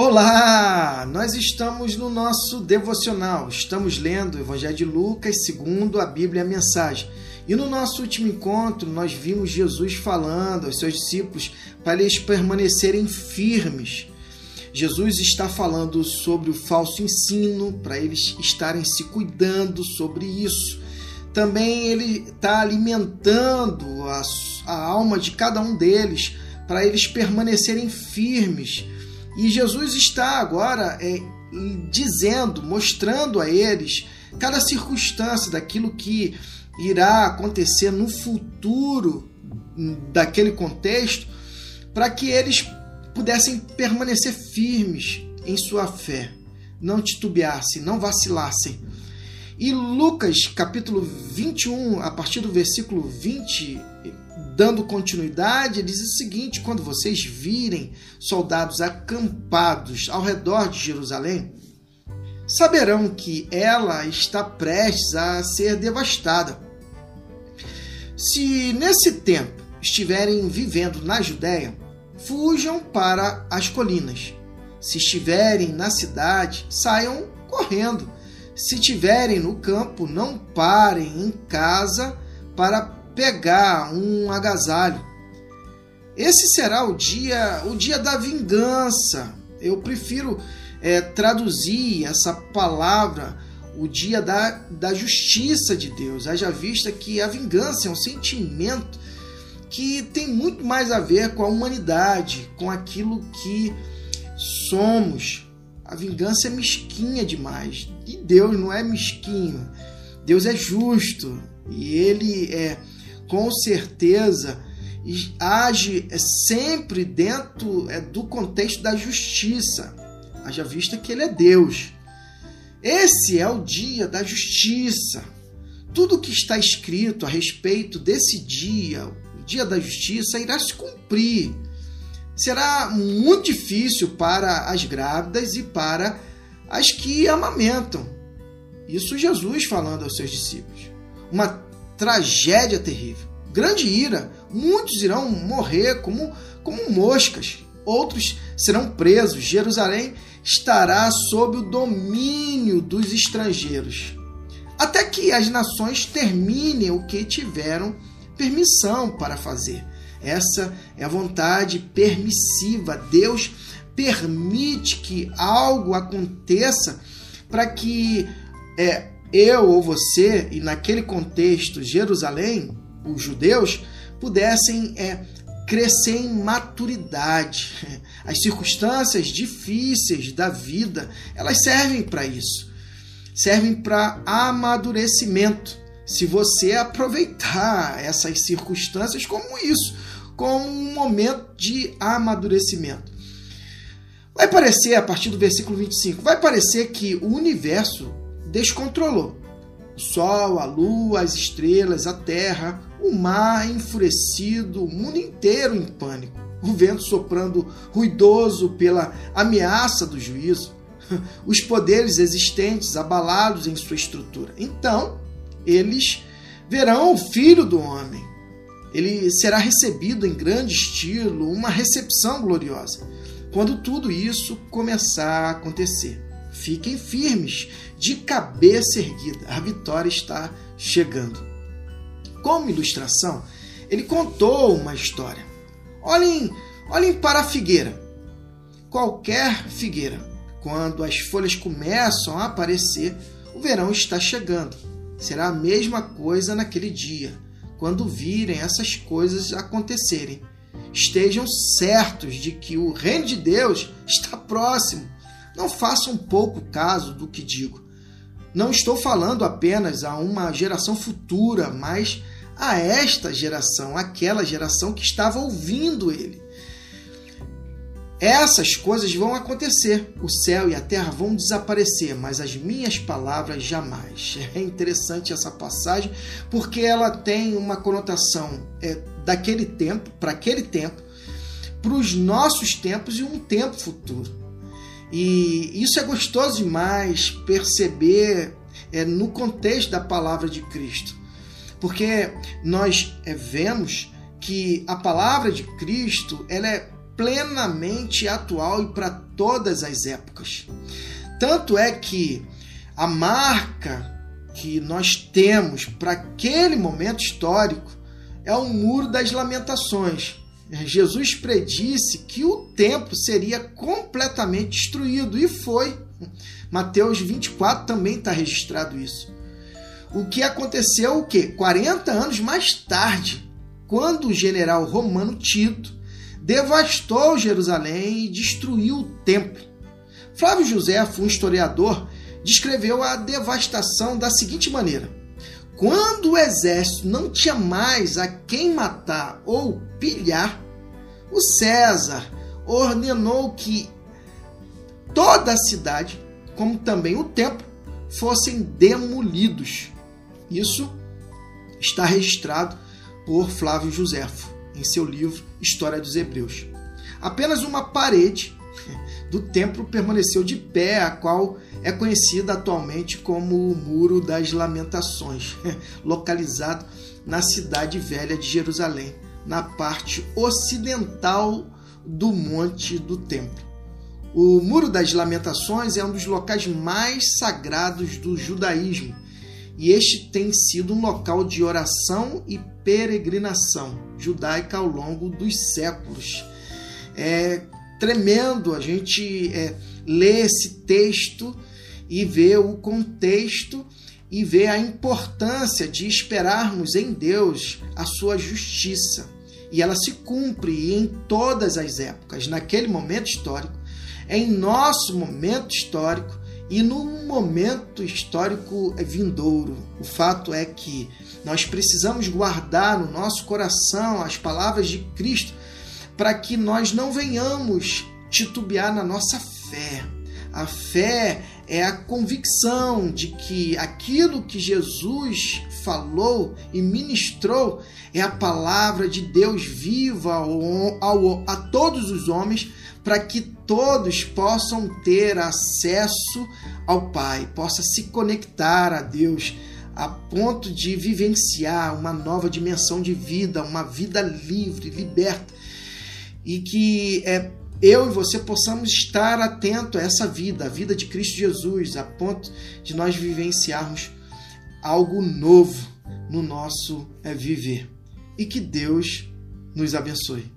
Olá! Nós estamos no nosso devocional. Estamos lendo o Evangelho de Lucas, segundo a Bíblia a mensagem. E no nosso último encontro, nós vimos Jesus falando aos seus discípulos para eles permanecerem firmes. Jesus está falando sobre o falso ensino, para eles estarem se cuidando sobre isso. Também ele está alimentando a, a alma de cada um deles, para eles permanecerem firmes e Jesus está agora é, dizendo, mostrando a eles cada circunstância daquilo que irá acontecer no futuro daquele contexto, para que eles pudessem permanecer firmes em sua fé, não titubeassem, não vacilassem. E Lucas, capítulo 21, a partir do versículo 20 Dando continuidade, ele diz o seguinte: quando vocês virem soldados acampados ao redor de Jerusalém, saberão que ela está prestes a ser devastada. Se nesse tempo estiverem vivendo na Judéia, fujam para as colinas. Se estiverem na cidade, saiam correndo. Se estiverem no campo, não parem em casa para pegar um agasalho. Esse será o dia, o dia da vingança. Eu prefiro é, traduzir essa palavra, o dia da, da justiça de Deus. Haja vista que a vingança é um sentimento que tem muito mais a ver com a humanidade, com aquilo que somos. A vingança é mesquinha demais. E Deus não é mesquinho. Deus é justo. E ele é com certeza age sempre dentro é, do contexto da justiça, haja vista que ele é Deus. Esse é o dia da justiça. Tudo que está escrito a respeito desse dia, o dia da justiça, irá se cumprir. Será muito difícil para as grávidas e para as que amamentam. Isso Jesus falando aos seus discípulos. Uma tragédia terrível, grande ira. Muitos irão morrer como, como moscas, outros serão presos. Jerusalém estará sob o domínio dos estrangeiros, até que as nações terminem o que tiveram permissão para fazer. Essa é a vontade permissiva. Deus permite que algo aconteça para que é, eu ou você, e naquele contexto Jerusalém, os judeus, pudessem é, crescer em maturidade. As circunstâncias difíceis da vida, elas servem para isso. Servem para amadurecimento. Se você aproveitar essas circunstâncias como isso, como um momento de amadurecimento. Vai parecer, a partir do versículo 25, vai parecer que o universo descontrolou. O sol, a lua, as estrelas, a terra, o mar enfurecido, o mundo inteiro em pânico, o vento soprando ruidoso pela ameaça do juízo, os poderes existentes abalados em sua estrutura. Então, eles verão o filho do homem. Ele será recebido em grande estilo, uma recepção gloriosa, quando tudo isso começar a acontecer. Fiquem firmes, de cabeça erguida. A vitória está chegando. Como ilustração, ele contou uma história. Olhem, olhem para a figueira. Qualquer figueira, quando as folhas começam a aparecer, o verão está chegando. Será a mesma coisa naquele dia, quando virem essas coisas acontecerem. Estejam certos de que o reino de Deus está próximo não façam pouco caso do que digo. Não estou falando apenas a uma geração futura, mas a esta geração, aquela geração que estava ouvindo ele. Essas coisas vão acontecer, o céu e a terra vão desaparecer, mas as minhas palavras jamais. É interessante essa passagem porque ela tem uma conotação é, daquele tempo, para aquele tempo, para os nossos tempos e um tempo futuro. E isso é gostoso demais perceber é, no contexto da palavra de Cristo, porque nós é, vemos que a palavra de Cristo ela é plenamente atual e para todas as épocas. Tanto é que a marca que nós temos para aquele momento histórico é o Muro das Lamentações. Jesus predisse que o templo seria completamente destruído e foi. Mateus 24 também está registrado isso. O que aconteceu o quê? 40 anos mais tarde, quando o general romano Tito devastou Jerusalém e destruiu o templo. Flávio José, um historiador, descreveu a devastação da seguinte maneira: quando o exército não tinha mais a quem matar ou pilhar, o César ordenou que toda a cidade, como também o templo, fossem demolidos. Isso está registrado por Flávio Joséfo em seu livro História dos Hebreus. Apenas uma parede do templo permaneceu de pé, a qual é conhecida atualmente como o Muro das Lamentações, localizado na cidade velha de Jerusalém, na parte ocidental do Monte do Templo. O Muro das Lamentações é um dos locais mais sagrados do judaísmo e este tem sido um local de oração e peregrinação judaica ao longo dos séculos. É tremendo a gente é, ler esse texto e ver o contexto e ver a importância de esperarmos em Deus a sua justiça. E ela se cumpre em todas as épocas, naquele momento histórico, em nosso momento histórico e no momento histórico vindouro. O fato é que nós precisamos guardar no nosso coração as palavras de Cristo para que nós não venhamos titubear na nossa fé. A fé é a convicção de que aquilo que Jesus falou e ministrou é a palavra de Deus viva ao, ao, a todos os homens para que todos possam ter acesso ao Pai, possa se conectar a Deus a ponto de vivenciar uma nova dimensão de vida, uma vida livre, liberta e que é, eu e você possamos estar atento a essa vida, a vida de Cristo Jesus, a ponto de nós vivenciarmos algo novo no nosso é, viver. E que Deus nos abençoe.